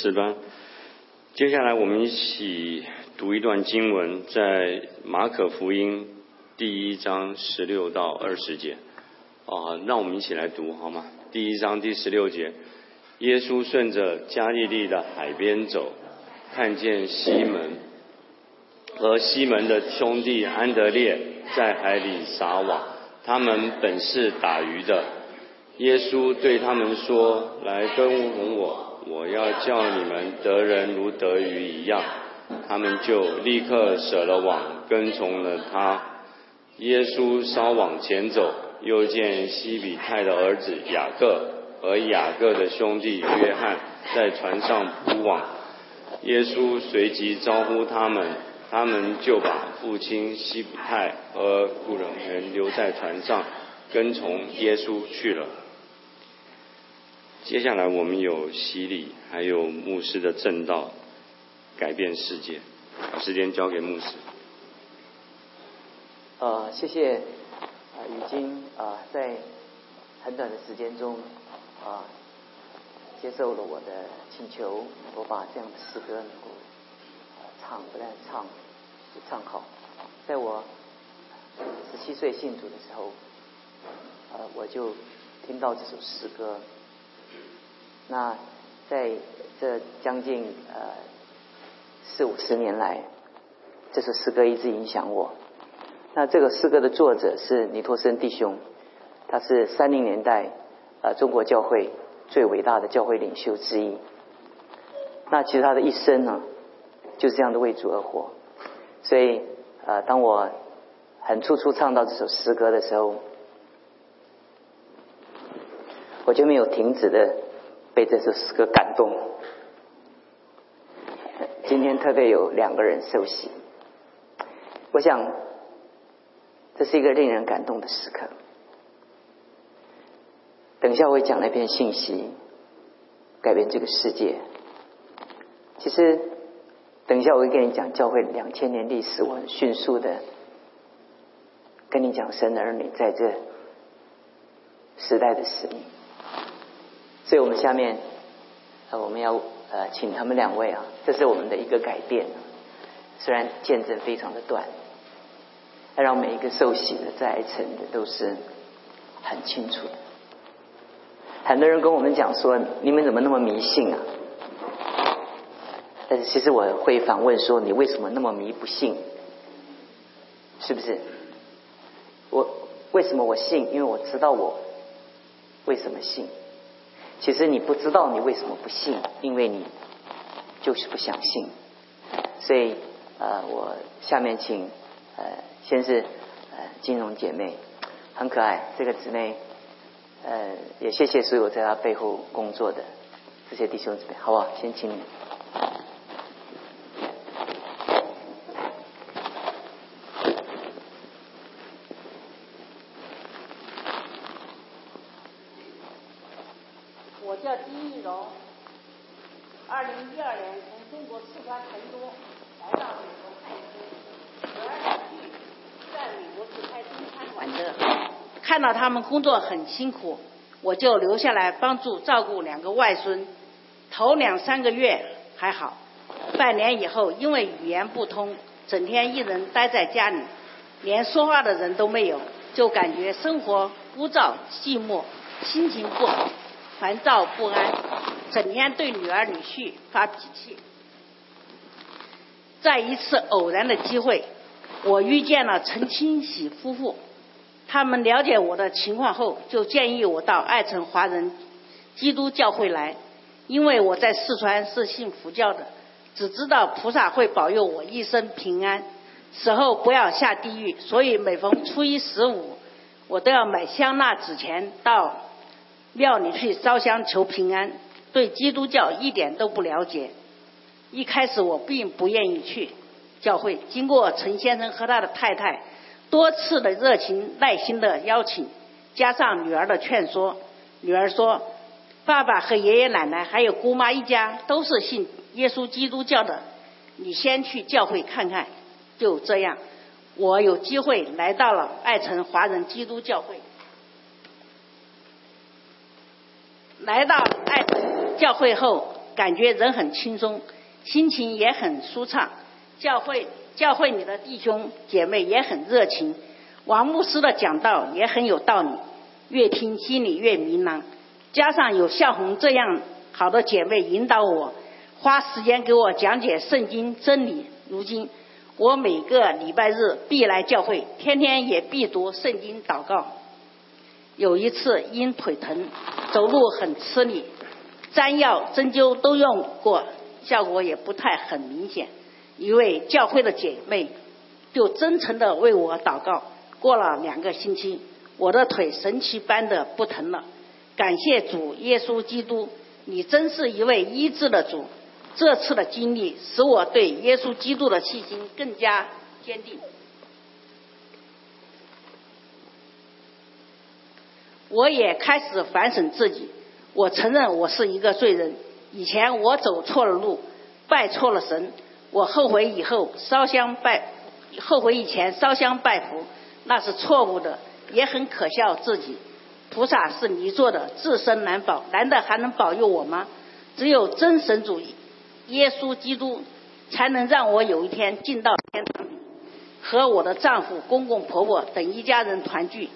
四班，接下来我们一起读一段经文，在马可福音第一章十六到二十节。啊，让我们一起来读好吗？第一章第十六节，耶稣顺着加利利的海边走，看见西门和西门的兄弟安德烈在海里撒网，他们本是打鱼的。耶稣对他们说：“来跟从我。”我要叫你们得人如得鱼一样，他们就立刻舍了网，跟从了他。耶稣稍往前走，又见西比泰的儿子雅各和雅各的兄弟约翰在船上铺网。耶稣随即招呼他们，他们就把父亲西比泰和雇人留在船上，跟从耶稣去了。接下来我们有洗礼，还有牧师的正道，改变世界。把时间交给牧师。呃，谢谢啊，已经啊在很短的时间中啊接受了我的请求，我把这样的诗歌能够唱，不但唱，唱好。在我十七岁信主的时候，呃，我就听到这首诗歌。那在这将近呃四五十年来，这首诗歌一直影响我。那这个诗歌的作者是尼托森弟兄，他是三零年代呃中国教会最伟大的教会领袖之一。那其实他的一生呢，就是这样的为主而活。所以呃，当我很处处唱到这首诗歌的时候，我就没有停止的。被这首诗歌感动。今天特别有两个人受洗，我想这是一个令人感动的时刻。等一下我会讲那篇信息，改变这个世界。其实等一下我会跟你讲教会两千年历史，我很迅速的跟你讲神的儿女在这时代的使命。所以我们下面，呃，我们要呃请他们两位啊，这是我们的一个改变。虽然见证非常的短，要让每一个受洗的在层的都是很清楚的。很多人跟我们讲说，你们怎么那么迷信啊？但是其实我会反问说，你为什么那么迷不信？是不是？我为什么我信？因为我知道我为什么信。其实你不知道你为什么不信，因为你就是不相信。所以呃，我下面请呃，先是呃金融姐妹，很可爱，这个姊妹呃，也谢谢所有在她背后工作的这些弟兄姊妹，好不好？先请你。看到他们工作很辛苦，我就留下来帮助照顾两个外孙。头两三个月还好，半年以后因为语言不通，整天一人待在家里，连说话的人都没有，就感觉生活枯燥寂寞，心情不好，烦躁不安，整天对女儿女婿发脾气。在一次偶然的机会，我遇见了陈清喜夫妇。他们了解我的情况后，就建议我到爱城华人基督教会来，因为我在四川是信佛教的，只知道菩萨会保佑我一生平安，死后不要下地狱，所以每逢初一十五，我都要买香蜡纸钱到庙里去烧香求平安。对基督教一点都不了解，一开始我并不愿意去教会，经过陈先生和他的太太。多次的热情耐心的邀请，加上女儿的劝说，女儿说：“爸爸和爷爷奶奶还有姑妈一家都是信耶稣基督教的，你先去教会看看。”就这样，我有机会来到了爱城华人基督教会。来到爱城教会后，感觉人很轻松，心情也很舒畅。教会教会里的弟兄姐妹也很热情，王牧师的讲道也很有道理，越听心里越明朗。加上有笑红这样好的姐妹引导我，花时间给我讲解圣经真理。如今我每个礼拜日必来教会，天天也必读圣经祷告。有一次因腿疼，走路很吃力，粘药针灸都用过，效果也不太很明显。一位教会的姐妹就真诚的为我祷告。过了两个星期，我的腿神奇般的不疼了。感谢主耶稣基督，你真是一位医治的主。这次的经历使我对耶稣基督的信心更加坚定。我也开始反省自己，我承认我是一个罪人。以前我走错了路，拜错了神，我后悔以后烧香拜，后悔以前烧香拜佛，那是错误的，也很可笑自己。菩萨是你做的，自身难保，难道还能保佑我吗？只有真神主，耶稣基督，才能让我有一天进到天堂里，和我的丈夫、公公婆婆等一家人团聚。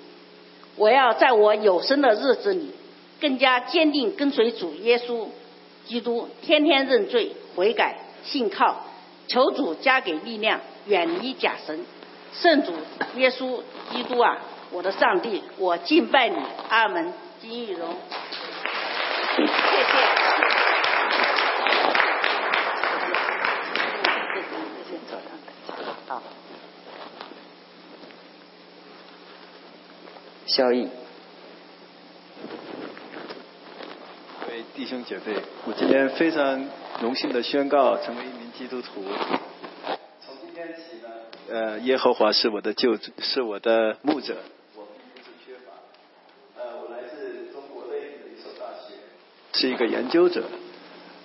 我要在我有生的日子里，更加坚定跟随主耶稣基督，天天认罪悔改，信靠，求主加给力量，远离假神。圣主耶稣基督啊！我的上帝，我敬拜你，阿门。金玉荣，谢谢。好，萧弟兄姐妹，我今天非常荣幸的宣告成为一名基督徒。从今天起呢，呃，耶和华是我的救主，是我的牧者。我并不是缺乏。呃，我来自中国的一所大学是一个研究者，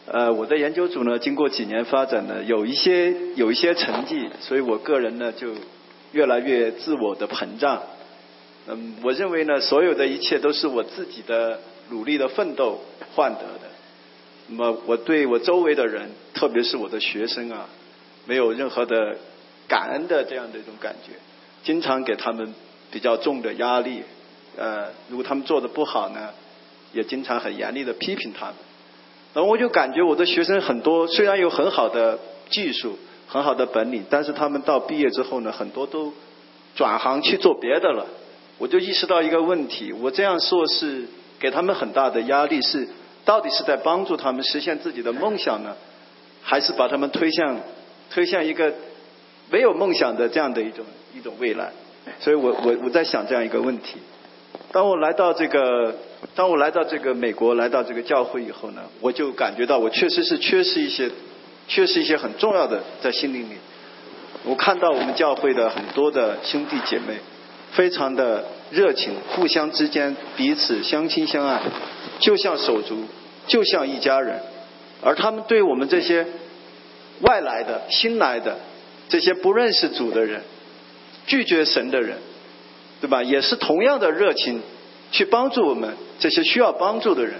呃，我的研究组呢，经过几年发展呢，有一些有一些成绩，所以我个人呢就越来越自我的膨胀。嗯，我认为呢，所有的一切都是我自己的努力的奋斗换得的。那么，我对我周围的人，特别是我的学生啊，没有任何的感恩的这样的一种感觉，经常给他们比较重的压力。呃，如果他们做的不好呢？也经常很严厉的批评他们，然后我就感觉我的学生很多，虽然有很好的技术、很好的本领，但是他们到毕业之后呢，很多都转行去做别的了。我就意识到一个问题，我这样说是给他们很大的压力，是到底是在帮助他们实现自己的梦想呢，还是把他们推向推向一个没有梦想的这样的一种一种未来？所以我我我在想这样一个问题。当我来到这个，当我来到这个美国，来到这个教会以后呢，我就感觉到我确实是缺失一些，缺失一些很重要的在心灵里。我看到我们教会的很多的兄弟姐妹，非常的热情，互相之间彼此相亲相爱，就像手足，就像一家人。而他们对我们这些外来的、新来的这些不认识主的人，拒绝神的人。对吧？也是同样的热情，去帮助我们这些需要帮助的人。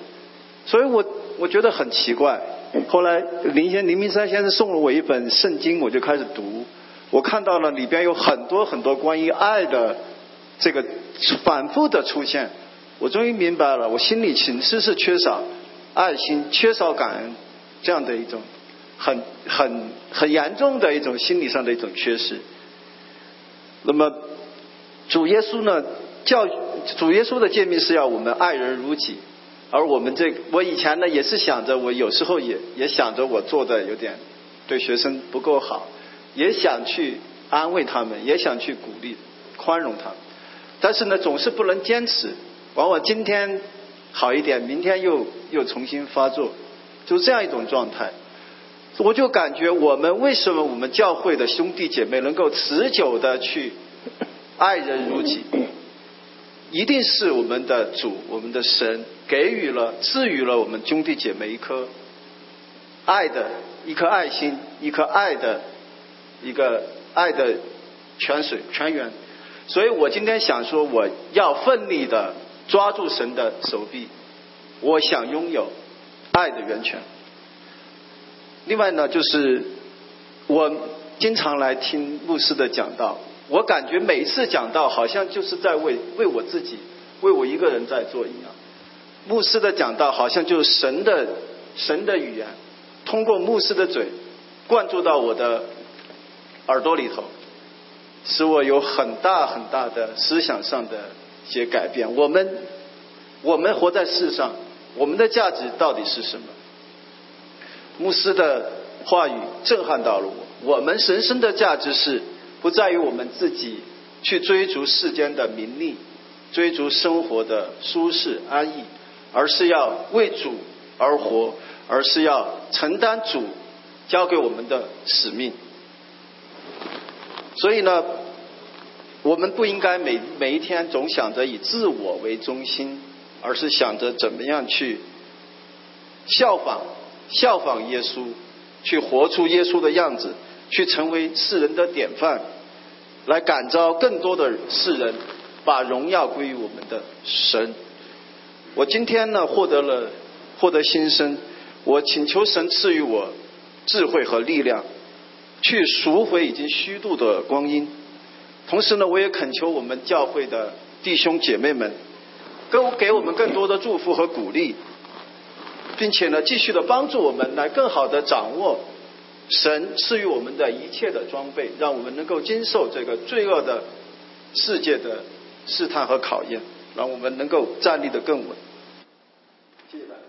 所以我我觉得很奇怪。后来林先林明山先生送了我一本圣经，我就开始读。我看到了里边有很多很多关于爱的这个反复的出现。我终于明白了，我心里其实是缺少爱心、缺少感恩这样的一种很很很严重的一种心理上的一种缺失。那么。主耶稣呢，教主耶稣的诫命是要我们爱人如己，而我们这我以前呢也是想着，我有时候也也想着我做的有点对学生不够好，也想去安慰他们，也想去鼓励宽容他们，但是呢总是不能坚持，往往今天好一点，明天又又重新发作，就这样一种状态，我就感觉我们为什么我们教会的兄弟姐妹能够持久的去。爱人如己，一定是我们的主，我们的神给予了、赐予了我们兄弟姐妹一颗爱的、一颗爱心、一颗爱的、一个爱的泉水泉源。所以我今天想说，我要奋力的抓住神的手臂，我想拥有爱的源泉。另外呢，就是我经常来听牧师的讲道，我感觉每一次讲道好像就是在为为我自己、为我一个人在做一样。牧师的讲道好像就是神的神的语言，通过牧师的嘴灌注到我的耳朵里头，使我有很大很大的思想上的一些改变。我们我们活在世上，我们的价值到底是什么？牧师的话语震撼到了我。我们神圣的价值是不在于我们自己去追逐世间的名利，追逐生活的舒适安逸。而是要为主而活，而是要承担主交给我们的使命。所以呢，我们不应该每每一天总想着以自我为中心，而是想着怎么样去效仿效仿耶稣，去活出耶稣的样子，去成为世人的典范，来感召更多的世人把荣耀归于我们的神。我今天呢获得了获得新生，我请求神赐予我智慧和力量，去赎回已经虚度的光阴。同时呢，我也恳求我们教会的弟兄姐妹们，都给我们更多的祝福和鼓励，并且呢，继续的帮助我们来更好的掌握神赐予我们的一切的装备，让我们能够经受这个罪恶的世界的试探和考验，让我们能够站立的更稳。谢谢大家。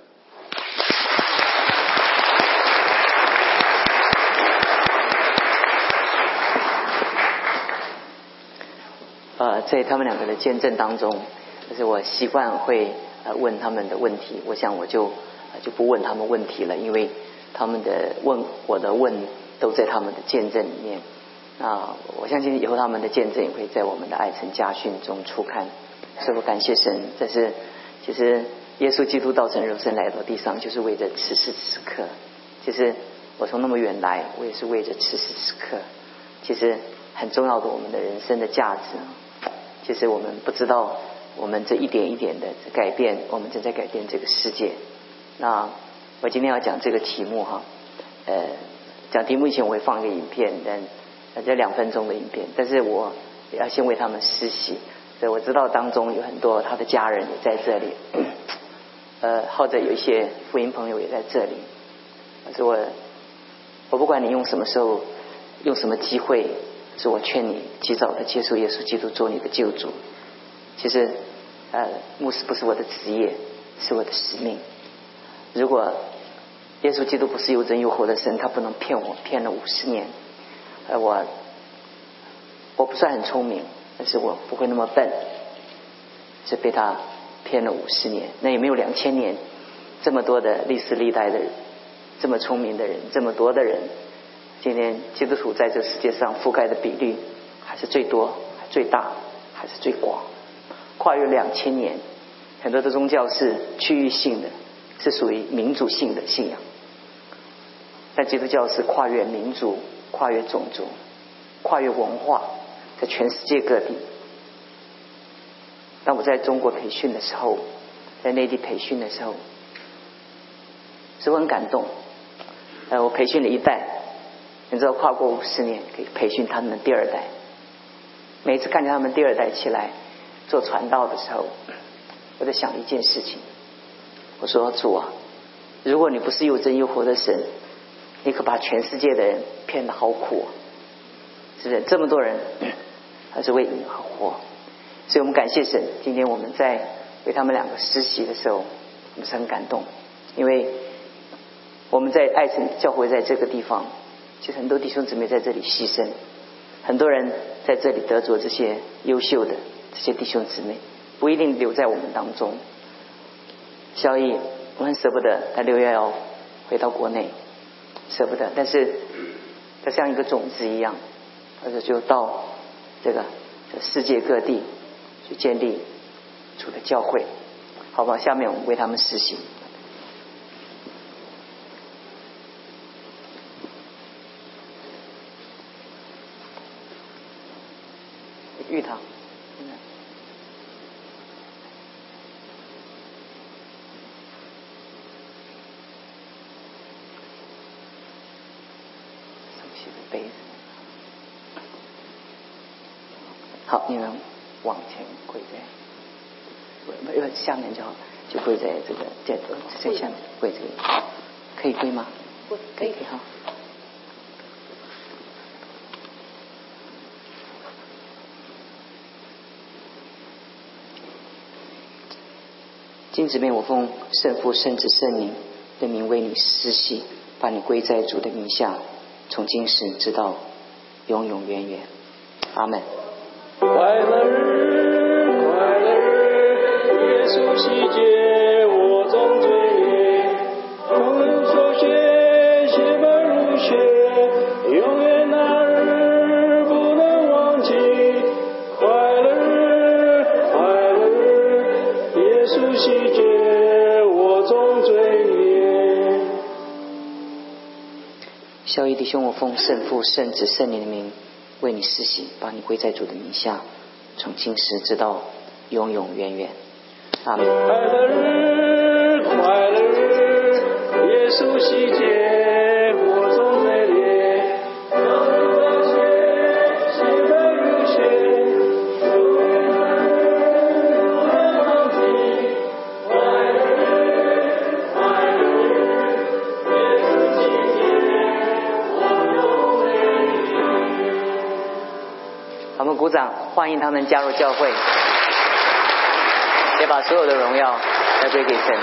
呃，在他们两个的见证当中，就是我习惯会呃问他们的问题，我想我就就不问他们问题了，因为他们的问我的问都在他们的见证里面。那我相信以后他们的见证也会在我们的爱城家训中出刊。所以我感谢神，这是其实耶稣基督道成肉身来到地上，就是为着此时此刻。其实我从那么远来，我也是为着此时此刻。其实很重要的，我们的人生的价值。其实我们不知道，我们这一点一点的改变，我们正在改变这个世界。那我今天要讲这个题目哈，呃，讲题目以前我会放一个影片，但这两分钟的影片，但是我要先为他们实习。所以我知道当中有很多他的家人也在这里，呃，或者有一些福音朋友也在这里。是我，我不管你用什么时候，用什么机会。是我劝你及早的接受耶稣基督做你的救主。其实，呃，牧师不是我的职业，是我的使命。如果耶稣基督不是又真又活的神，他不能骗我，骗了五十年。呃，我我不算很聪明，但是我不会那么笨，是被他骗了五十年。那也没有两千年这么多的历史历代的人，这么聪明的人，这么多的人。今天基督徒在这世界上覆盖的比例还是最多、最大，还是最广，跨越两千年。很多的宗教是区域性的，是属于民族性的信仰，但基督教是跨越民族、跨越种族、跨越文化，在全世界各地。当我在中国培训的时候，在内地培训的时候，十分感动。呃，我培训了一代。你知道，跨过五十年，可以培训他们的第二代。每次看见他们第二代起来做传道的时候，我在想一件事情。我说：“主啊，如果你不是又真又活的神，你可把全世界的人骗得好苦，是不是？这么多人还是为你而活。所以我们感谢神。今天我们在为他们两个实习的时候，我们是很感动，因为我们在爱神教会在这个地方。”其实很多弟兄姊妹在这里牺牲，很多人在这里得着这些优秀的这些弟兄姊妹，不一定留在我们当中。萧逸，我很舍不得他六月要回到国内，舍不得。但是他像一个种子一样，或者就到这个世界各地去建立主的教会，好吧？下面我们为他们实行。玉堂，杯子。好，你们往前跪在，不不下面就好，就跪在这个这这下面跪这个，可以跪吗？可以可以哈。金子妹，我奉圣父、圣子、圣灵的名为你施洗，把你归在主的名下，从今时直到永永远远。阿门。快乐，快乐，叫义弟兄，我奉圣父、圣子、圣灵的名为你施洗，把你归在主的名下，从今时直到永永远远。阿门。快乐日，快乐日，耶稣洗洁鼓掌，欢迎他们加入教会，也把所有的荣耀来归给神。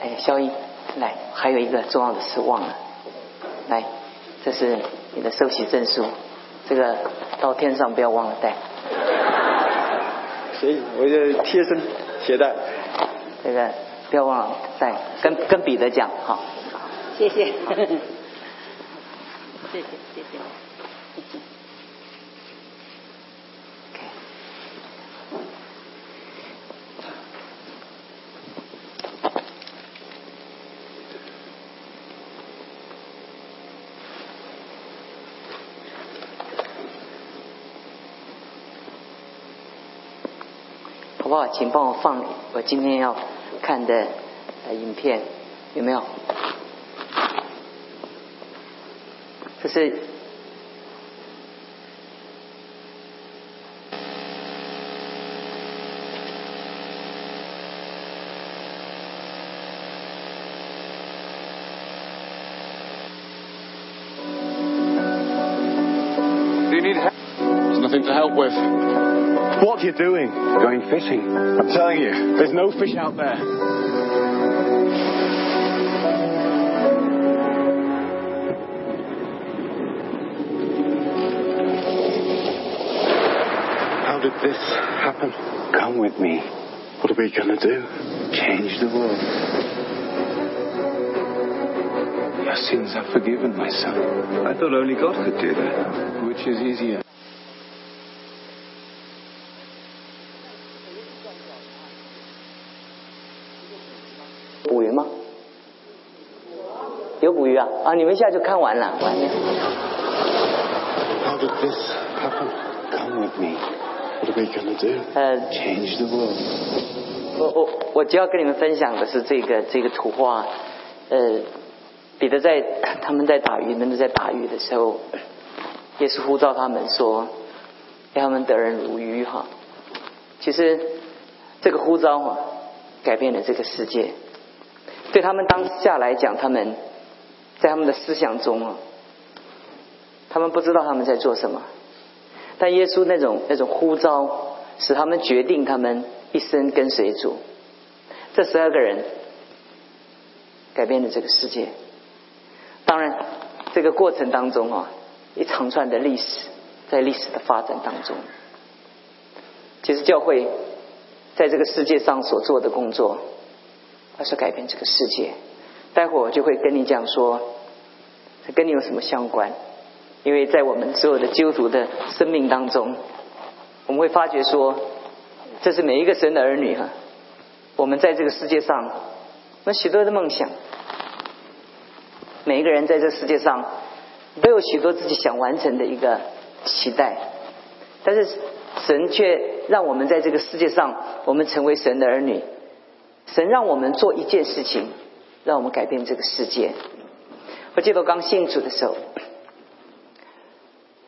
哎，肖一，来，还有一个重要的事忘了，来，这是你的受洗证书，这个到天上不要忘了带。所以我就贴身携带。这个不要忘了带，跟跟彼得讲哈。谢谢，谢谢谢谢。OK。好不好？请帮我放我今天要看的呃影片，有没有？这是 Do you need help? There's nothing to help with. What are you doing? Going fishing. I'm telling you, there's no fish out there. How did this happen? Come with me. What are we to do? Change the world. Your sins are forgiven, my son. I thought only God could do that. Which is easier? 有捕鱼啊！啊，你们一下就看完了，完了。呃 change the world. 我我我就要跟你们分享的是这个这个图画，呃，彼得在他们在打鱼，人们在打鱼的时候，也是呼召他们说，让他们得人如鱼哈。其实这个呼召哈，改变了这个世界。对他们当下来讲，他们在他们的思想中啊，他们不知道他们在做什么，但耶稣那种那种呼召，使他们决定他们一生跟随主。这十二个人改变了这个世界。当然，这个过程当中啊，一长串的历史，在历史的发展当中，其实教会在这个世界上所做的工作，它是改变这个世界。待会我就会跟你讲说，这跟你有什么相关？因为在我们所有的基督徒的生命当中，我们会发觉说，这是每一个神的儿女哈、我们在这个世界上，有许多的梦想。每一个人在这世界上都有许多自己想完成的一个期待，但是神却让我们在这个世界上，我们成为神的儿女。神让我们做一件事情，让我们改变这个世界。我记得我刚信主的时候，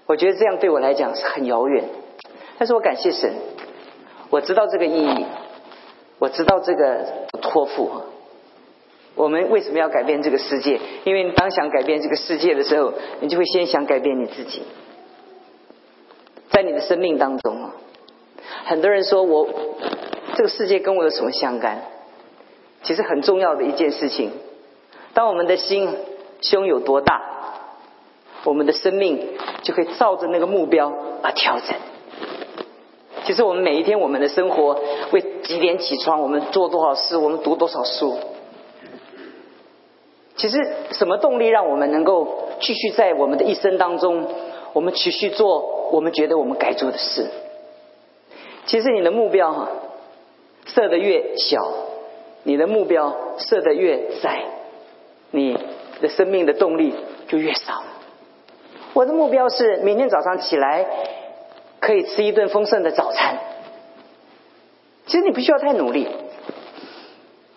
我觉得这样对我来讲是很遥远，但是我感谢神，我知道这个意义，我知道这个托付。我们为什么要改变这个世界？因为当想改变这个世界的时候，你就会先想改变你自己。在你的生命当中啊，很多人说我这个世界跟我有什么相干？其实很重要的一件事情，当我们的心胸有多大，我们的生命就可以照着那个目标而调整。其实我们每一天我们的生活，为几点起床，我们做多少事，我们读多少书。其实什么动力让我们能够继续在我们的一生当中，我们持续做我们觉得我们该做的事？其实你的目标哈设的越小，你的目标设的越窄，你的生命的动力就越少。我的目标是明天早上起来可以吃一顿丰盛的早餐。其实你不需要太努力，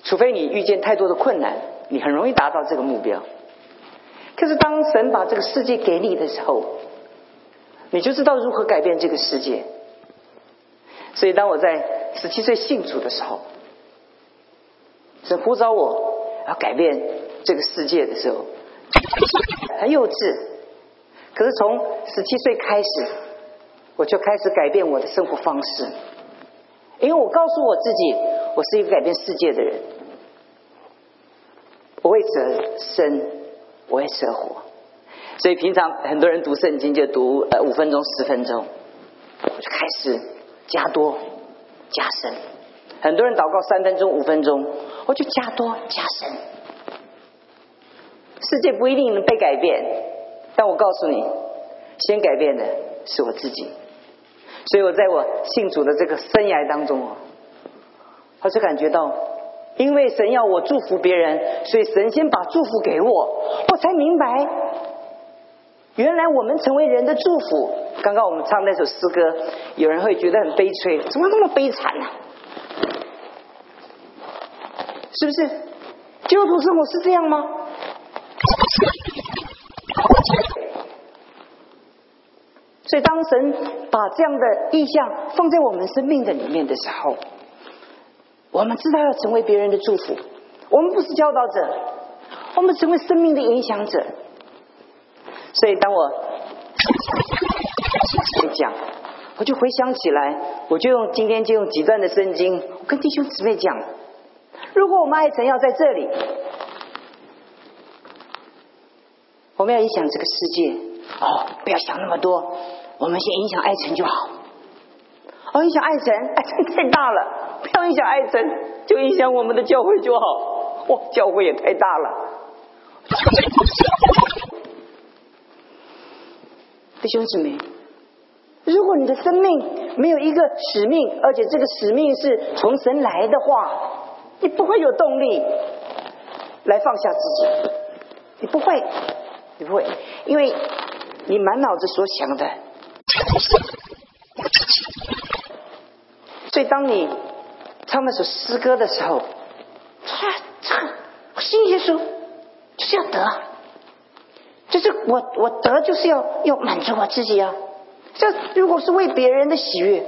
除非你遇见太多的困难。你很容易达到这个目标，可是当神把这个世界给你的时候，你就知道如何改变这个世界。所以当我在十七岁信主的时候，神呼召我要改变这个世界的时候，很幼稚。可是从十七岁开始，我就开始改变我的生活方式，因为我告诉我自己，我是一个改变世界的人。我为舍生，我为舍活，所以平常很多人读圣经就读呃五分钟十分钟，我就开始加多加深。很多人祷告三分钟五分钟，我就加多加深。世界不一定能被改变，但我告诉你，先改变的是我自己。所以我在我信主的这个生涯当中哦，我就感觉到。因为神要我祝福别人，所以神先把祝福给我，我才明白，原来我们成为人的祝福。刚刚我们唱那首诗歌，有人会觉得很悲催，怎么那么悲惨呢？是不是？基督徒生活是这样吗？所以当神把这样的意象放在我们生命的里面的时候。我们知道要成为别人的祝福，我们不是教导者，我们成为生命的影响者。所以当我讲，我就回想起来，我就用今天就用几段的圣经，我跟弟兄姊妹讲：如果我们爱神要在这里，我们要影响这个世界哦，不要想那么多，我们先影响爱神就好。哦，影响爱神，爱神 太大了。不要影响爱神，就影响我们的教会就好。哇，教会也太大了。弟兄姊妹，如果你的生命没有一个使命，而且这个使命是从神来的话，你不会有动力来放下自己。你不会，你不会，因为你满脑子所想的，所以当你。唱那首诗歌的时候，他唱信耶稣就是要得，就是我我得就是要要满足我自己啊。这如果是为别人的喜悦，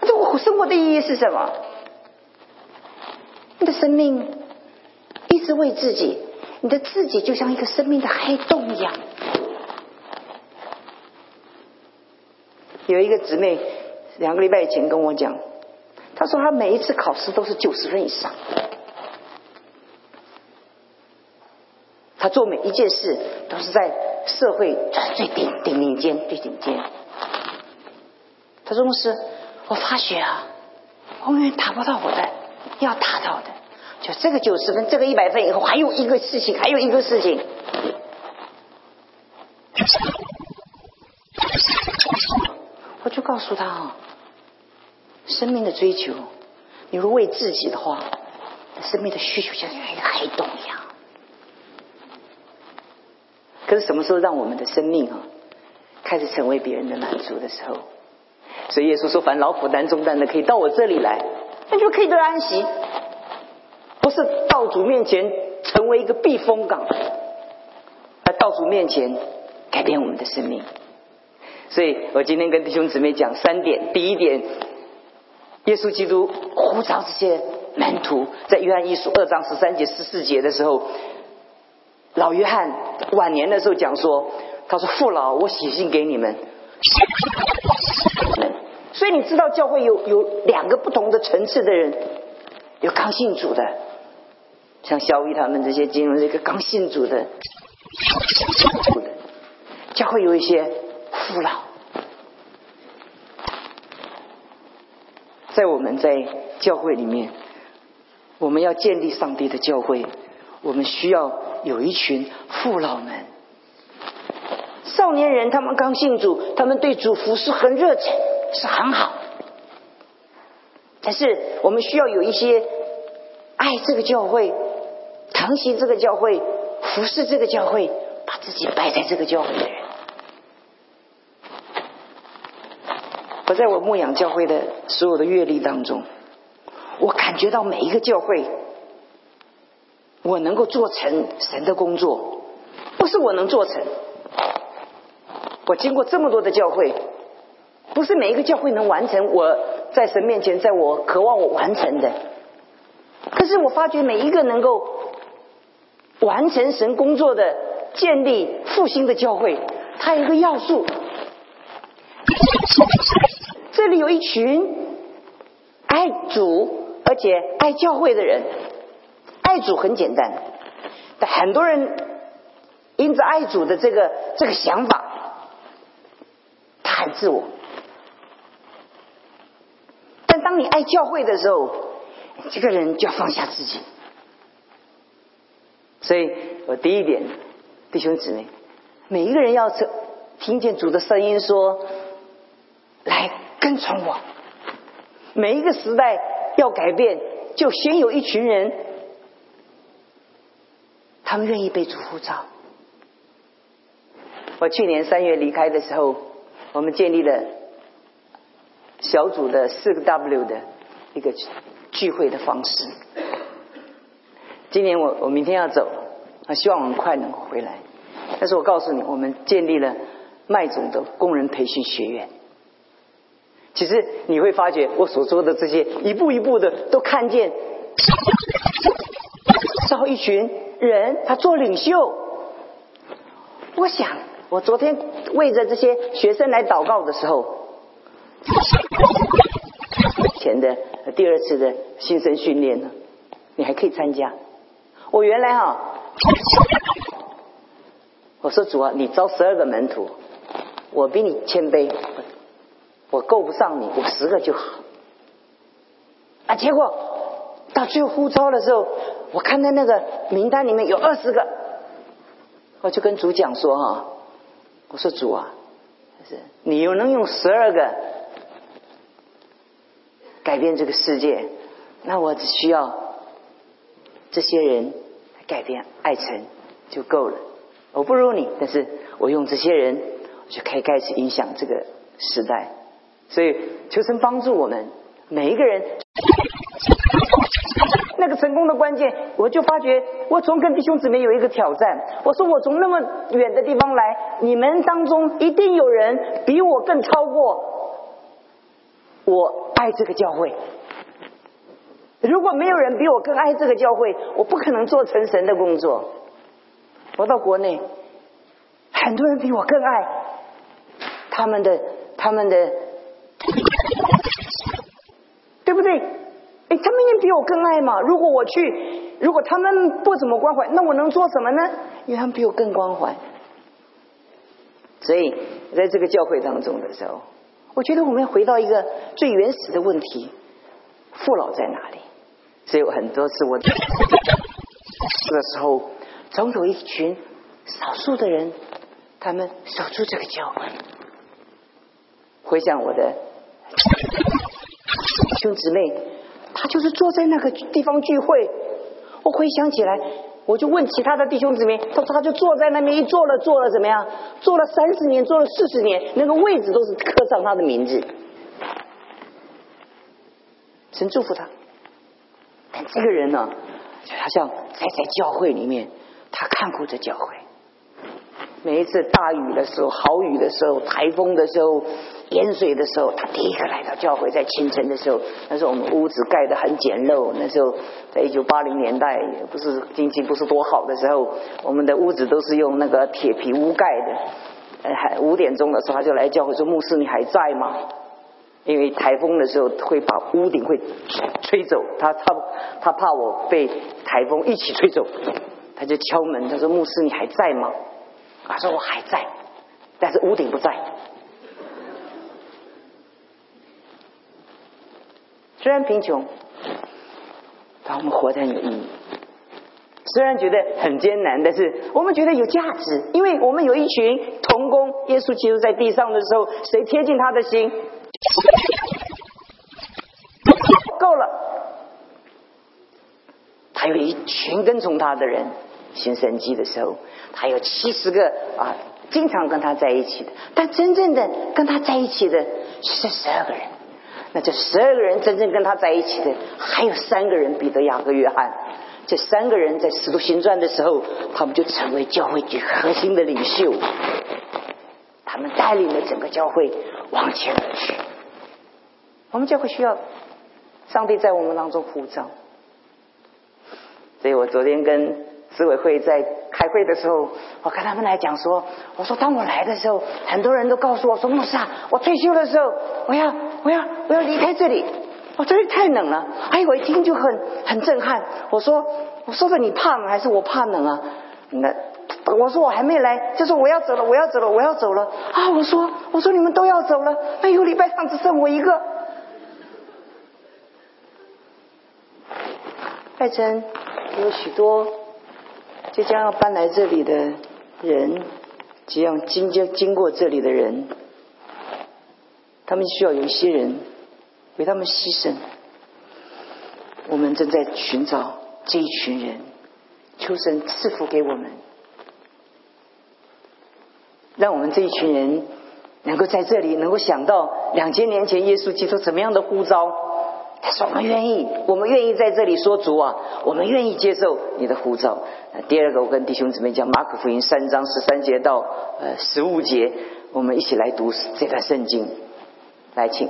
那我生活的意义是什么？你的生命一直为自己，你的自己就像一个生命的黑洞一样。有一个姊妹两个礼拜以前跟我讲。他说：“他每一次考试都是九十分以上。他做每一件事都是在社会最顶顶顶尖最顶尖。”他说：“牧师，我发觉啊，永远达不到我的要达到的。就这个九十分，这个一百分以后，还有一个事情，还有一个事情。”我就告诉他啊。生命的追求，你如果为自己的话，生命的需求像一个黑洞一样。可是什么时候让我们的生命啊，开始成为别人的满足的时候？所以耶稣说：“凡劳苦担重担的，可以到我这里来，那就可以得安息。道主面前成为一个避风港，而道主面前改变我们的生命。所以我今天跟弟兄姊妹讲三点：第一点，耶稣基督呼召这些门徒，在约翰一书二章十三节、十四节的时候，老约翰晚年的时候讲说：“他说父老，我写信给你们。”所以你知道教会有有两个不同的层次的人，有刚信主的，像肖玉他们这些进入这个刚信主的，教会有一些父老，在我们在教会里面，我们要建立上帝的教会，我们需要有一群父老们。少年人他们刚信主，他们对主服是很热情，是很好。但是我们需要有一些爱这个教会、疼惜这个教会、服侍这个教会、把自己摆在这个教会的人。我在我牧养教会的所有的阅历当中，我感觉到每一个教会，我能够做成神的工作，不是我能做成。我经过这么多的教会，不是每一个教会能完成我在神面前，在我渴望我完成的。可是我发觉每一个能够完成神工作的、建立复兴的教会，它有一个要素。这里有一群爱主而且爱教会的人。爱主很简单，但很多人因着爱主的这个这个想法。他很自我，但当你爱教会的时候，这个人就要放下自己。所以我第一点，弟兄姊妹，每一个人要听见主的声音说：“来跟从我。”每一个时代要改变，就先有一群人，他们愿意被主呼召。我去年三月离开的时候。我们建立了小组的四个 W 的一个聚会的方式。今年我我明天要走，啊，希望我们快能回来。但是我告诉你，我们建立了麦总的工人培训学院。其实你会发觉，我所说的这些一步一步的都看见，招一群人，他做领袖。我想。我昨天为着这些学生来祷告的时候，前的第二次的新生训练呢，你还可以参加。我原来哈，我说主啊，你招十二个门徒，我比你谦卑，我够不上你，我十个就好。啊，结果到最后呼召的时候，我看到那个名单里面有二十个，我就跟主讲说哈。我说主啊，是你又能用十二个改变这个世界，那我只需要这些人改变爱城就够了。我不如你，但是我用这些人就可以开始影响这个时代。所以求神帮助我们每一个人。那个成功的关键，我就发觉，我从跟弟兄姊妹有一个挑战。我说，我从那么远的地方来，你们当中一定有人比我更超过我爱这个教会。如果没有人比我更爱这个教会，我不可能做成神的工作。我到国内，很多人比我更爱他们的，他们的，对不对？哎他们也比我更爱嘛。如果我去，如果他们不怎么关怀，那我能做什么呢？因为他们比我更关怀。所以在这个教会当中的时候，我觉得我们要回到一个最原始的问题：父老在哪里？所以很多次我这个时候，总有一群少数的人，他们守住这个教会。回想我的兄姊妹。他就是坐在那个地方聚会，我回想起来，我就问其他的弟兄姊妹，他说他就坐在那边一坐了坐了怎么样？坐了三十年，坐了四十年，那个位置都是刻上他的名字。神祝福他。这个人呢，就好像在在教会里面，他看过这教会。每一次大雨的时候、好雨的时候、台风的时候、淹水的时候，他第一个来到教会。在清晨的时候，那时候我们屋子盖得很简陋。那时候在一九八零年代，也不是经济不是多好的时候，我们的屋子都是用那个铁皮屋盖的。还五点钟的时候，他就来教会说：“牧师，你还在吗？”因为台风的时候会把屋顶会吹走，他他他怕我被台风一起吹走，他就敲门，他说：“牧师，你还在吗？”他说：“我还在，但是屋顶不在。”虽然贫穷，但我们活得很有意义。虽然觉得很艰难，但是我们觉得有价值，因为我们有一群童工。耶稣基督在地上的时候，谁贴近他的心，够了。还有一群跟从他的人行神迹的时候，他有七十个啊，经常跟他在一起的。但真正的跟他在一起的是十二个人。那这十二个人真正跟他在一起的，还有三个人：彼得、雅各、约翰。这三个人在使徒行传的时候，他们就成为教会最核心的领袖。他们带领了整个教会往前而去。我们教会需要上帝在我们当中呼召。所以我昨天跟执委会在开会的时候，我跟他们来讲说：“我说当我来的时候，很多人都告诉我说，牧师啊，我退休的时候，我要我要我要离开这里。”我，这里太冷了。哎，我一听就很很震撼。我说，我说的你怕冷还是我怕冷啊？那我说我还没来，就说我要走了，我要走了，我要走了啊！我说，我说你们都要走了，那一个礼拜上只剩我一个。拜真有许多即将要搬来这里的人，即将经经经过这里的人，他们需要有一些人。为他们牺牲，我们正在寻找这一群人，求神赐福给我们，让我们这一群人能够在这里能够想到两千年前耶稣基督怎么样的呼召。他说：“我们愿意，我们愿意在这里说主啊，我们愿意接受你的呼召。”第二个，我跟弟兄姊妹讲马可福音三章十三节到呃十五节，我们一起来读这段圣经，来请。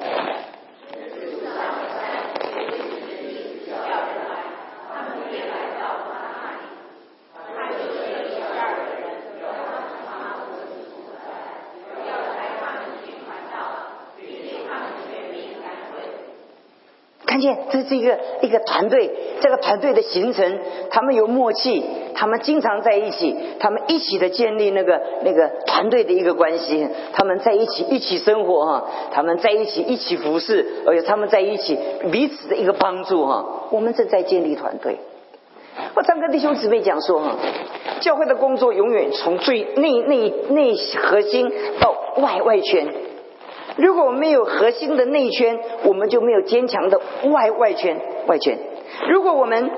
看见，这是一个一个团队，这个团队的形成，他们有默契，他们经常在一起，他们一起的建立那个那个团队的一个关系，他们在一起一起生活哈，他们在一起一起服侍，而且他们在一起彼此的一个帮助哈，我们正在建立团队。我常跟弟兄姊妹讲说哈，教会的工作永远从最内内内核心到外外圈。如果我们没有核心的内圈，我们就没有坚强的外外圈外圈。如果我们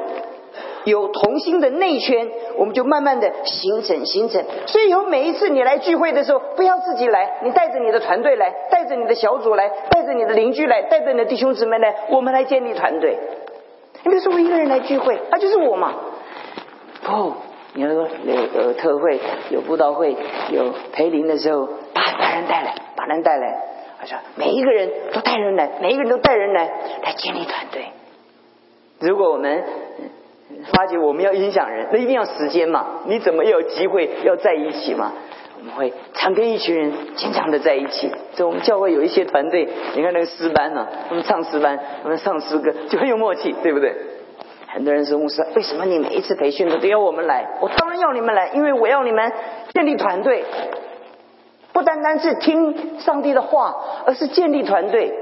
有同心的内圈，我们就慢慢的形成形成。所以以后每一次你来聚会的时候，不要自己来，你带着你的团队来，带着你的小组来，带着你的邻居来，带着你的弟兄姊妹来，我们来建立团队。你比如说我一个人来聚会，那就是我嘛。不，你要说有有特会、有布道会、有陪灵的时候，把把人带来，把人带来。：“每一个人都带人来，每一个人都带人来，来建立团队。如果我们发觉我们要影响人，那一定要时间嘛？你怎么有机会要在一起嘛？我们会常跟一群人经常的在一起。所以我们教会有一些团队，你看那个诗班啊，他们唱诗班，他们唱诗歌就很有默契，对不对？很多人说牧师，为什么你每一次培训都都要我们来？我当然要你们来，因为我要你们建立团队。”不单单是听上帝的话，而是建立团队。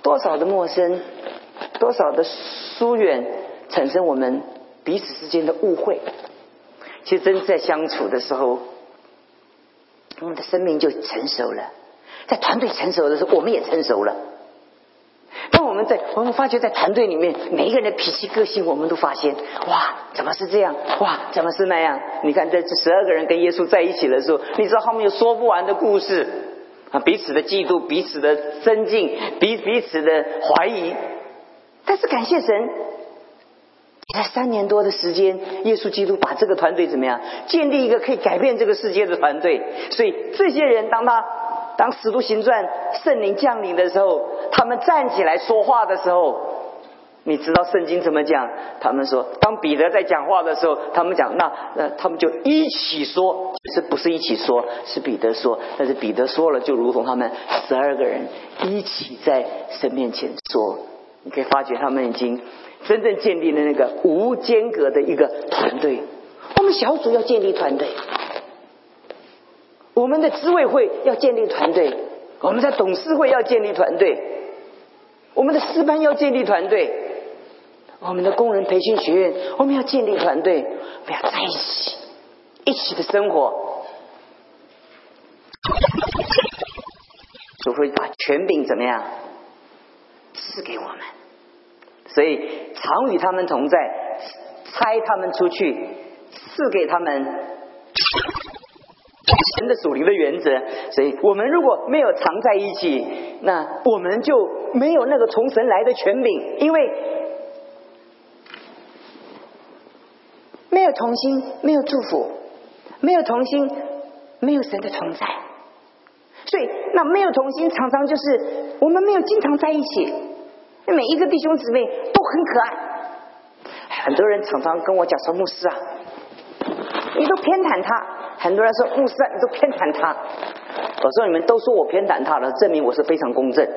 多少的陌生，多少的疏远，产生我们彼此之间的误会。其实真在相处的时候，我们的生命就成熟了。在团队成熟的时候，我们也成熟了。当我们在我们发觉在团队里面，每一个人的脾气个性，我们都发现，哇，怎么是这样？哇，怎么是那样？你看，这这十二个人跟耶稣在一起的时候，你知道他们有说不完的故事啊，彼此的嫉妒，彼此的尊敬，彼彼此的怀疑，但是感谢神，在三年多的时间，耶稣基督把这个团队怎么样建立一个可以改变这个世界的团队？所以这些人，当他当使徒行传圣灵降临的时候，他们站起来说话的时候，你知道圣经怎么讲？他们说，当彼得在讲话的时候，他们讲那那他们就一起说，是不是一起说？是彼得说，但是彼得说了，就如同他们十二个人一起在神面前说。你可以发觉他们已经真正建立了那个无间隔的一个团队。我们小组要建立团队，我们的执委会要建立团队，我们在董事会要建立团队，我们的师班要建立团队，我们的工人培训学院我们要建立团队，不要在一起，一起的生活，就会把权柄怎么样赐给我们。所以常与他们同在，差他们出去，赐给他们神的属灵的原则。所以我们如果没有常在一起，那我们就没有那个从神来的权柄，因为没有同心，没有祝福，没有同心，没有神的同在。所以那没有同心，常常就是我们没有经常在一起。每一个弟兄姊妹都很可爱，很多人常常跟我讲说：“牧师啊，你都偏袒他。”很多人说：“牧师啊，你都偏袒他。”我说：“你们都说我偏袒他了，证明我是非常公正。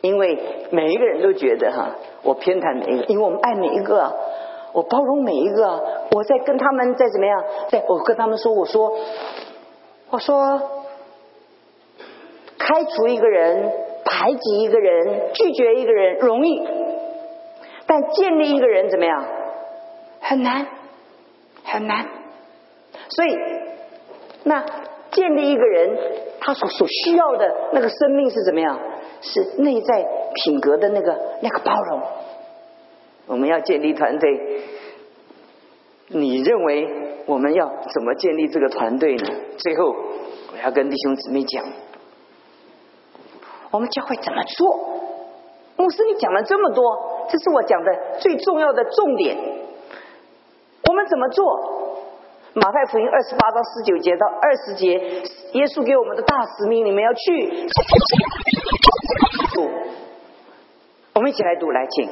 因为每一个人都觉得哈，我偏袒每一个，因为我们爱每一个，我包容每一个。我在跟他们在怎么样？在我跟他们说，我说，我说，开除一个人。”排挤一个人，拒绝一个人容易，但建立一个人怎么样？很难，很难。所以，那建立一个人，他所所需要的那个生命是怎么样？是内在品格的那个那个包容。我们要建立团队，你认为我们要怎么建立这个团队呢？最后，我要跟弟兄姊妹讲。我们教会怎么做？牧师，你讲了这么多，这是我讲的最重要的重点。我们怎么做？马太福音二十八到十九节到二十节，耶稣给我们的大使命，你们要去。我们一起来读，来，请。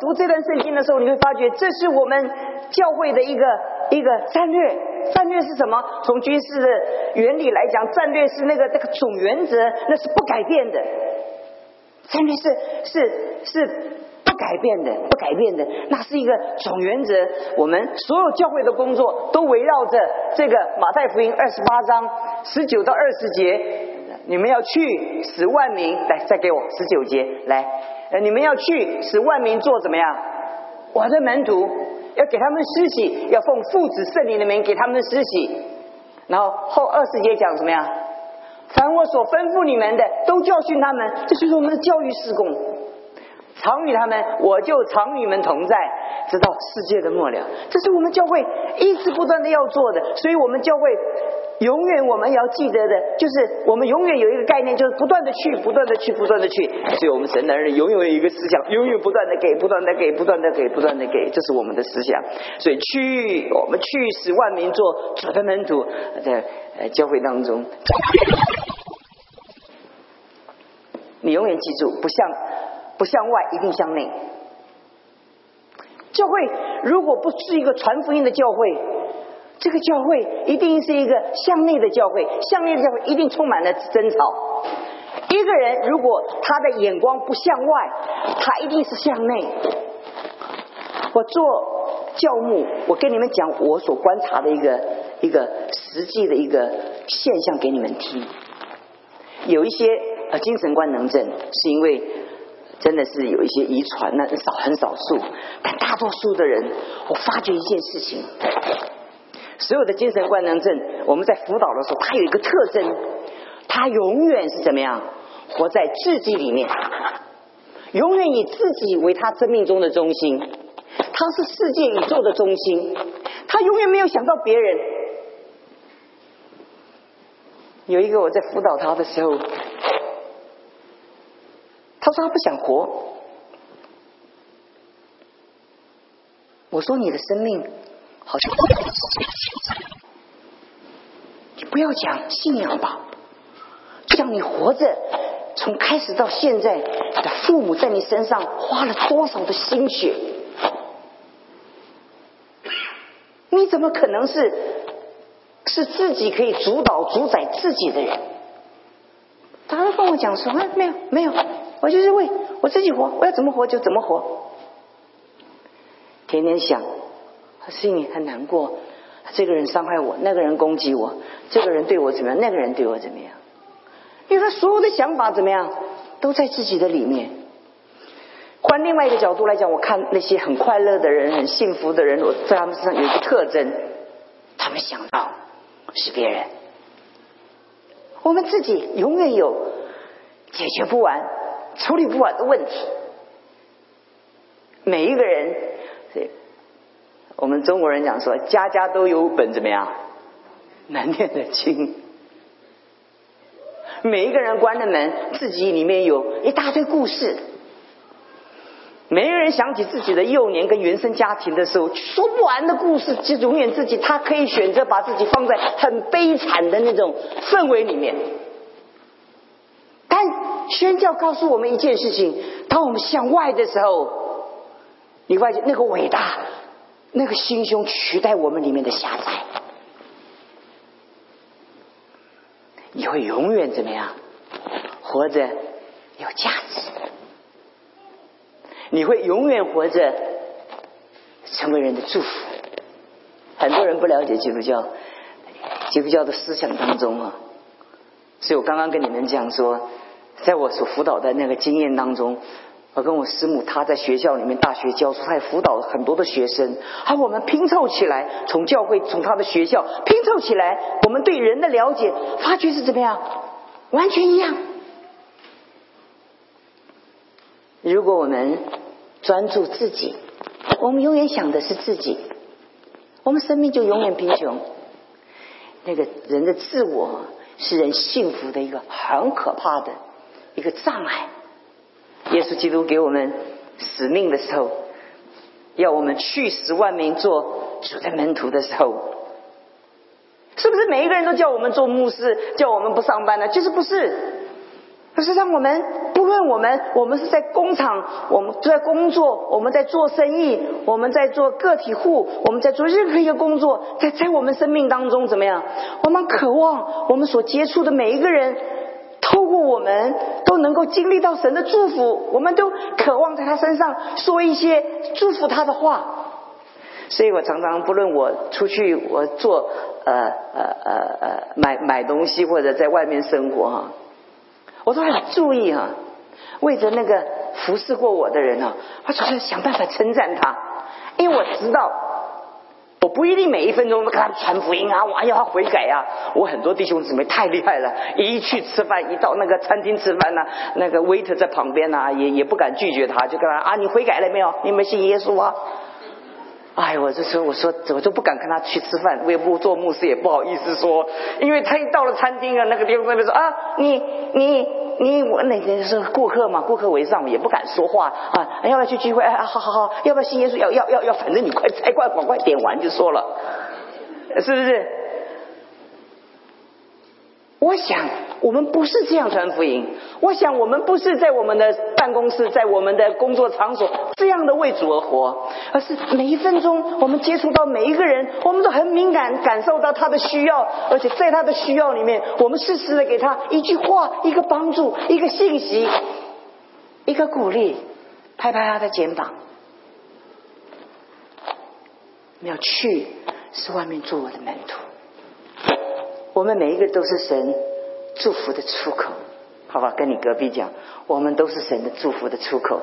读这段圣经的时候，你会发觉这是我们教会的一个一个战略。战略是什么？从军事的原理来讲，战略是那个那个总原则，那是不改变的。战略是是是不改变的，不改变的，那是一个总原则。我们所有教会的工作都围绕着这个马太福音二十八章十九到二十节。你们要去使万民来，再给我十九节来。呃，你们要去使万民做怎么样？我的门徒要给他们施洗，要奉父子圣灵的名给他们施洗。然后后二十节讲什么呀？凡我所吩咐你们的，都教训他们。这就是我们的教育施工。常与他们，我就常与你们同在，直到世界的末了。这是我们教会一直不断的要做的。所以我们教会。永远我们要记得的，就是我们永远有一个概念，就是不断的去，不断的去，不断的去。所以我们神男人永远有一个思想，永远不断的给，不断的给，不断的给，不断的给，这是我们的思想。所以去，我们去使万民做主的门徒，在呃教会当中，你永远记住，不像不向外，一定向内。教会如果不是一个传福音的教会。这个教会一定是一个向内的教会，向内的教会一定充满了争吵。一个人如果他的眼光不向外，他一定是向内。我做教牧，我跟你们讲我所观察的一个一个实际的一个现象给你们听。有一些呃精神官能症，是因为真的是有一些遗传，那少很少数，但大多数的人，我发觉一件事情。所有的精神官能症，我们在辅导的时候，它有一个特征，它永远是怎么样？活在自己里面，永远以自己为他生命中的中心。他是世界宇宙的中心，他永远没有想到别人。有一个我在辅导他的时候，他说他不想活。我说你的生命好像你不要讲信仰吧，就像你活着，从开始到现在的父母在你身上花了多少的心血，你怎么可能是是自己可以主导主宰自己的人？他会跟我讲说：“哎，没有没有，我就是为我自己活，我要怎么活就怎么活。”天天想，心里很难过。这个人伤害我，那个人攻击我，这个人对我怎么样，那个人对我怎么样？因为他所有的想法怎么样，都在自己的里面。换另外一个角度来讲，我看那些很快乐的人、很幸福的人，我在他们身上有一个特征，他们想到是别人。我们自己永远有解决不完、处理不完的问题。每一个人。我们中国人讲说，家家都有本怎么样难念的经。每一个人关了门，自己里面有一大堆故事。每一个人想起自己的幼年跟原生家庭的时候，说不完的故事，就永远自己他可以选择把自己放在很悲惨的那种氛围里面。但宣教告诉我们一件事情：当我们向外的时候。你发现那个伟大，那个心胸取代我们里面的狭窄，你会永远怎么样？活着有价值，你会永远活着成为人的祝福。很多人不了解基督教，基督教的思想当中啊，所以我刚刚跟你们讲说，在我所辅导的那个经验当中。我跟我师母，她在学校里面大学教书，她也辅导很多的学生。而我们拼凑起来，从教会，从他的学校拼凑起来，我们对人的了解，发觉是怎么样？完全一样。如果我们专注自己，我们永远想的是自己，我们生命就永远贫穷。那个人的自我是人幸福的一个很可怕的一个障碍。耶稣基督给我们使命的时候，要我们去十万名做主的门徒的时候，是不是每一个人都叫我们做牧师，叫我们不上班呢？就是不是，而是让我们不论我们，我们是在工厂，我们在工作，我们在做生意，我们在做个体户，我们在做任何一个工作，在在我们生命当中怎么样？我们渴望我们所接触的每一个人。透过我们都能够经历到神的祝福，我们都渴望在他身上说一些祝福他的话。所以我常常不论我出去我做呃呃呃呃买买东西或者在外面生活哈，我都很注意哈，为着那个服侍过我的人啊，我总是想办法称赞他，因为我知道。我不一定每一分钟都跟他传福音啊，我要他悔改啊。我很多弟兄姊妹太厉害了，一去吃饭，一到那个餐厅吃饭呢，那个 waiter 在旁边呢，也也不敢拒绝他，就跟他啊，你悔改了没有？你有没信耶稣啊？哎，我这时候我说，我就不敢跟他去吃饭，我也不做牧师，也不好意思说，因为他一到了餐厅啊，那个地方那边说啊，你你。你我那天是顾客嘛，顾客为上，也不敢说话啊。要不要去聚会？啊，好好好，要不要信耶稣？要要要要，反正你快快快快点完就说了，是不是？我想，我们不是这样传福音。我想，我们不是在我们的办公室，在我们的工作场所这样的为主而活，而是每一分钟我们接触到每一个人，我们都很敏感，感受到他的需要，而且在他的需要里面，我们适时的给他一句话、一个帮助、一个信息、一个鼓励，拍拍他的肩膀。你要去，是外面做我的门徒。我们每一个都是神祝福的出口，好吧？跟你隔壁讲，我们都是神的祝福的出口。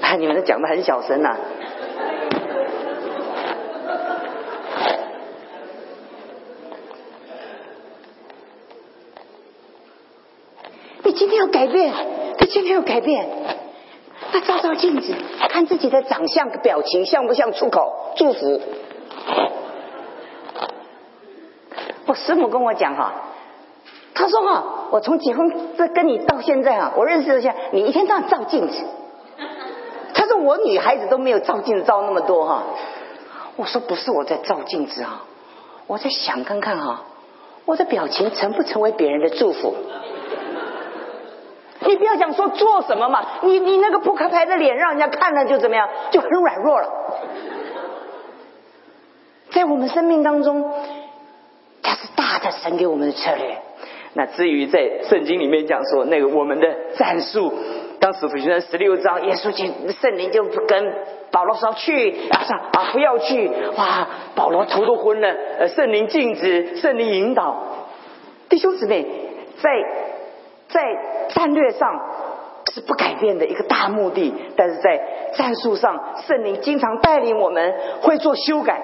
哎，你们都讲的很小声呐。你今天要改变，他今天要改变。那照照镜子，看自己的长相、表情像不像出口祝福？我师母跟我讲哈，她说哈，我从结婚这跟你到现在啊，我认识一下，你一天到晚照镜子。她说我女孩子都没有照镜子照那么多哈。我说不是我在照镜子啊，我在想看看哈，我的表情成不成为别人的祝福？你不要讲说做什么嘛，你你那个扑克牌的脸让人家看了就怎么样，就很软弱了。在我们生命当中，它是大的神给我们的策略。那至于在圣经里面讲说那个我们的战术，当时福音书十六章，耶稣就圣灵就跟保罗说去啊上啊不要去，哇，保罗头都昏了，呃，圣灵禁止，圣灵引导，弟兄姊妹在。在战略上是不改变的一个大目的，但是在战术上，圣灵经常带领我们会做修改。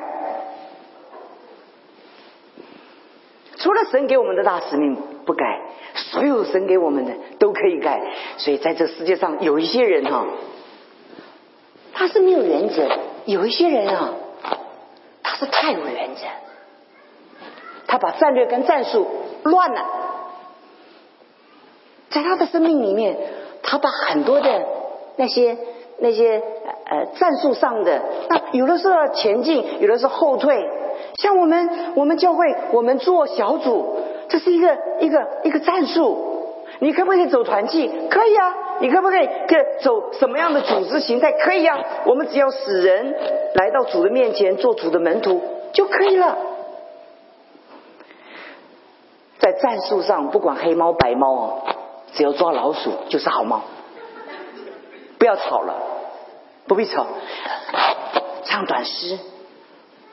除了神给我们的大使命不改，所有神给我们的都可以改。所以在这世界上有一些人哈，他是没有原则；有一些人啊，他是太有原则，他把战略跟战术乱了。在他的生命里面，他把很多的那些那些呃战术上的，那有的时候前进，有的时候后退。像我们我们教会，我们做小组，这是一个一个一个战术。你可不可以走团契？可以啊。你可不可以走什么样的组织形态？可以啊。我们只要使人来到主的面前，做主的门徒就可以了。在战术上，不管黑猫白猫哦。只要抓老鼠就是好猫，不要吵了，不必吵。唱短诗，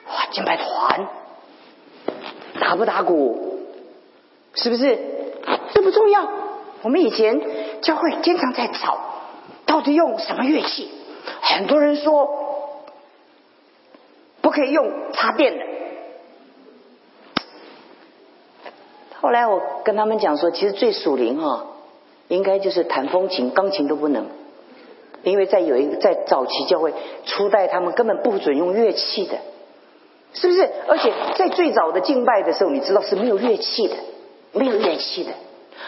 哇，金牌团，打不打鼓，是不是？这不重要。我们以前教会经常在吵，到底用什么乐器？很多人说不可以用插电的。后来我跟他们讲说，其实最属灵哈。应该就是弹风琴、钢琴都不能，因为在有一个在早期教会初代，他们根本不准用乐器的，是不是？而且在最早的敬拜的时候，你知道是没有乐器的，没有乐器的。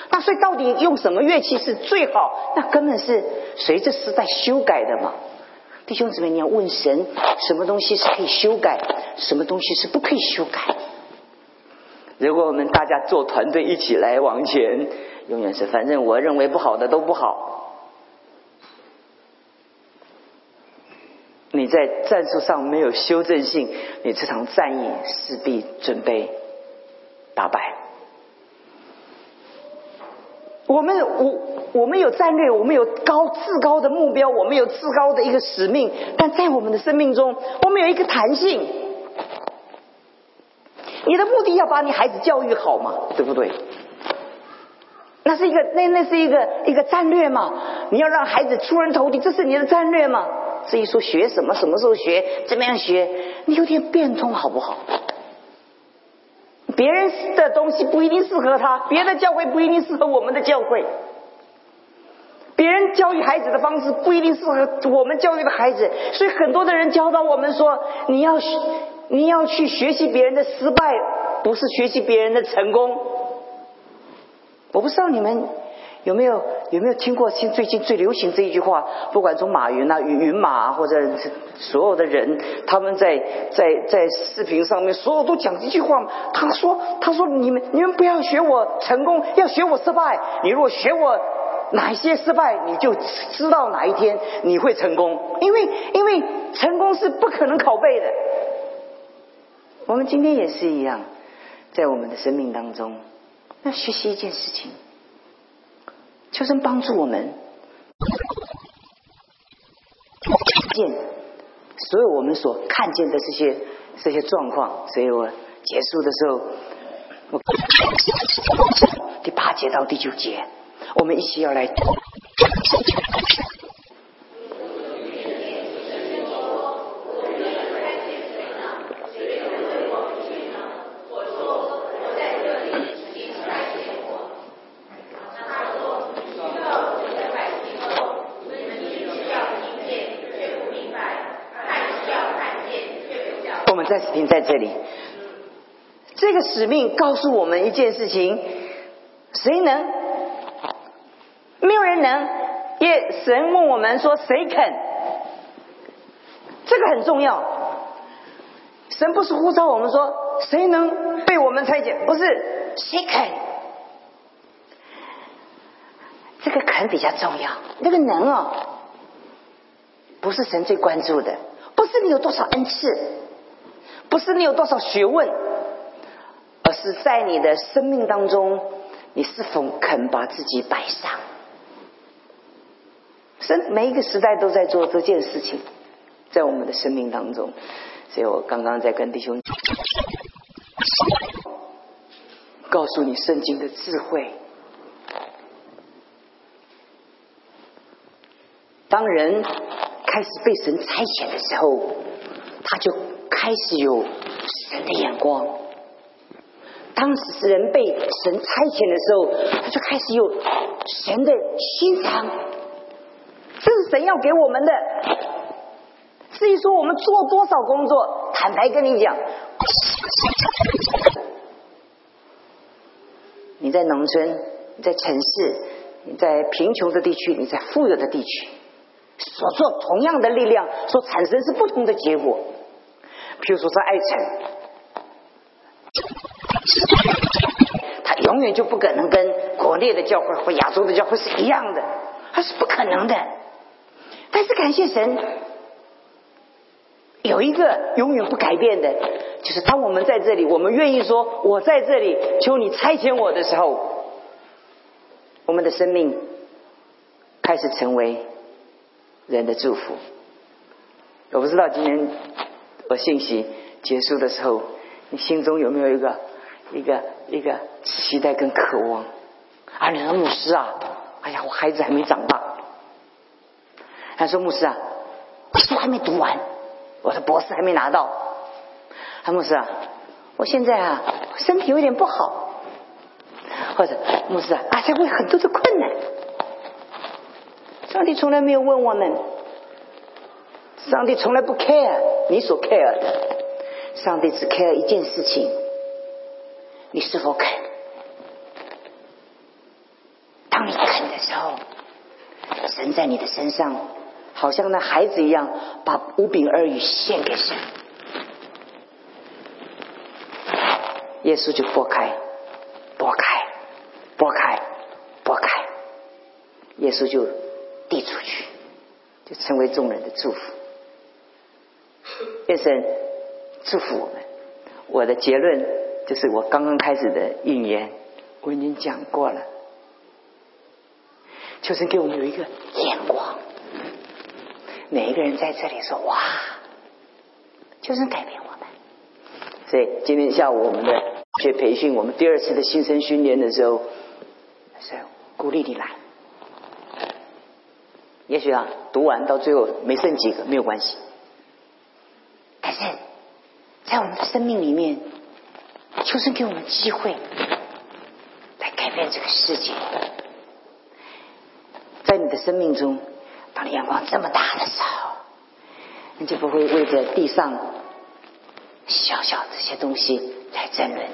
那所以到底用什么乐器是最好？那根本是随着时代修改的嘛。弟兄姊妹，你要问神，什么东西是可以修改，什么东西是不可以修改？如果我们大家做团队一起来往前。永远是，反正我认为不好的都不好。你在战术上没有修正性，你这场战役势必准备打败。我们我我们有战略，我们有高至高的目标，我们有至高的一个使命，但在我们的生命中，我们有一个弹性。你的目的要把你孩子教育好嘛，对不对？那是一个，那那是一个一个战略嘛？你要让孩子出人头地，这是你的战略嘛？至于说学什么，什么时候学，怎么样学，你有点变通好不好？别人的东西不一定适合他，别的教会不一定适合我们的教会，别人教育孩子的方式不一定适合我们教育的孩子，所以很多的人教导我们说，你要你要去学习别人的失败，不是学习别人的成功。我不知道你们有没有有没有听过新最近最流行这一句话？不管从马云啊、云云马或者所有的人，他们在在在视频上面，所有都讲一句话。他说：“他说你们你们不要学我成功，要学我失败。你如果学我哪些失败，你就知道哪一天你会成功。因为因为成功是不可能拷贝的。我们今天也是一样，在我们的生命当中。”要学习一件事情，求神帮助我们看见所有我们所看见的这些这些状况。所以我结束的时候，我第八节到第九节，我们一起要来。再次停在这里。这个使命告诉我们一件事情：谁能？没有人能。也神问我们说：“谁肯？”这个很重要。神不是呼召我们说：“谁能被我们拆解？”不是，谁肯？这个肯比较重要。那个能哦，不是神最关注的，不是你有多少恩赐，不是你有多少学问，而是在你的生命当中，你是否肯把自己摆上。生每一个时代都在做这件事情，在我们的生命当中。所以我刚刚在跟弟兄告诉你圣经的智慧。当人开始被神差遣的时候，他就开始有神的眼光。当时人被神差遣的时候，他就开始有神的心肠。这是神要给我们的。至于说我们做多少工作，坦白跟你讲，你在农村，你在城市，你在贫穷的地区，你在富有的地区。所做同样的力量，所产生是不同的结果。譬如说，在爱城，他永远就不可能跟国内的教会或亚洲的教会是一样的，他是不可能的。但是感谢神，有一个永远不改变的，就是当我们在这里，我们愿意说我在这里，求你差遣我的时候，我们的生命开始成为。人的祝福，我不知道今天我信息结束的时候，你心中有没有一个一个一个期待跟渴望？啊，你说牧师啊，哎呀，我孩子还没长大。他说牧师啊，书还没读完，我的博士还没拿到。他牧师啊，我现在啊身体有点不好，或者牧师啊，啊，在为很多的困难。上帝从来没有问我们，上帝从来不 care 你所 care 的，上帝只 care 一件事情，你是否肯？当你肯的时候，神在你的身上，好像那孩子一样，把五饼二鱼献给神，耶稣就拨开，拨开，拨开，拨开，耶稣就。递出去，就成为众人的祝福。愿神祝福我们。我的结论就是我刚刚开始的预言，我已经讲过了。求神给我们有一个眼光。每一个人在这里说：“哇！”就是改变我们。所以今天下午我们的学培训，我们第二次的新生训练的时候，是鼓励你来。也许啊，读完到最后没剩几个没有关系，在我们的生命里面，求神给我们机会来改变这个世界。在你的生命中，当你阳光这么大的时候，你就不会为着地上小小这些东西来争论。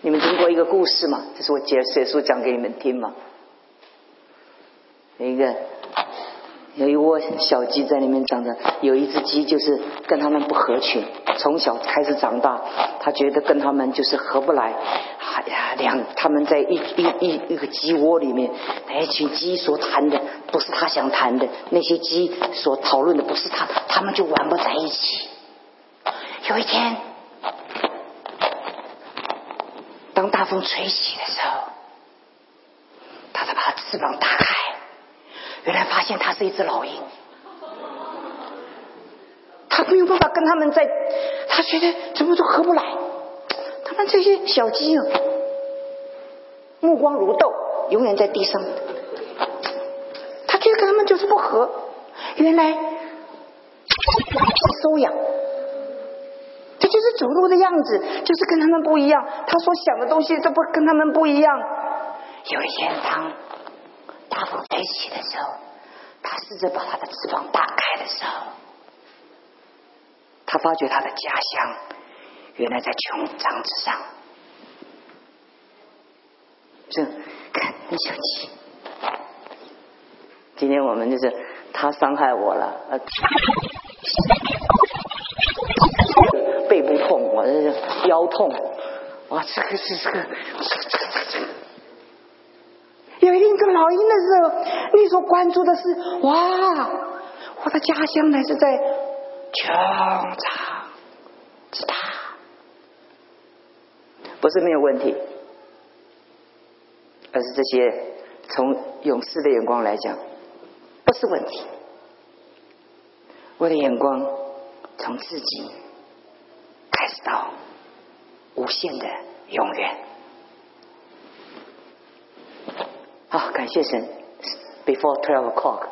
你们听过一个故事吗？这是我解写书讲给你们听吗？有一个有一窝小鸡在里面长着，有一只鸡就是跟他们不合群，从小开始长大，他觉得跟他们就是合不来。哎呀，两他们在一一一一个鸡窝里面，那群鸡所谈的不是他想谈的，那些鸡所讨论的不是他，他们就玩不在一起。有一天，当大风吹起的时候，他才把翅膀打开。原来发现它是一只老鹰，他没有办法跟他们在，他觉得怎么都合不来。他们这些小鸡啊，目光如豆，永远在地上。他觉得跟他们就是不合。原来收养，这就是走路的样子，就是跟他们不一样。他所想的东西都不跟他们不一样。有一天，当大风吹起的时候，他试着把他的翅膀打开的时候，他发觉他的家乡原来在穹苍之上。这看很小气。今天我们就是他伤害我了，呃，背部痛，我这腰痛，哇，这个是，这个老鹰的时候，你所关注的是哇，我的家乡乃是在穹苍之大，不是没有问题。而是这些从勇士的眼光来讲，不是问题。我的眼光从自己开始到无限的永远。好，感谢神。Before twelve o'clock，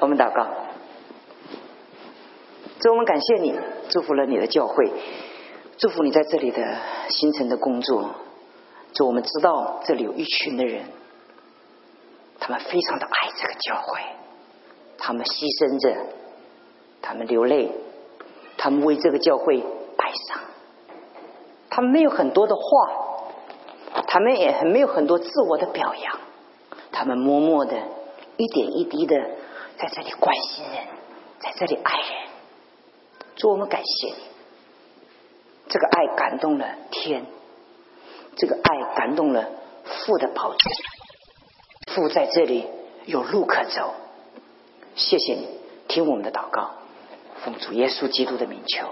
我们祷告。主，我们感谢你，祝福了你的教会，祝福你在这里的新城的工作。主，我们知道这里有一群的人，他们非常的爱这个教会，他们牺牲着，他们流泪，他们为这个教会摆上，他们没有很多的话，他们也很没有很多自我的表扬，他们默默的一点一滴的在这里关心人，在这里爱人。主，我们感谢你，这个爱感动了天。这个爱感动了父的宝座，父在这里有路可走。谢谢你，听我们的祷告，奉主耶稣基督的名求。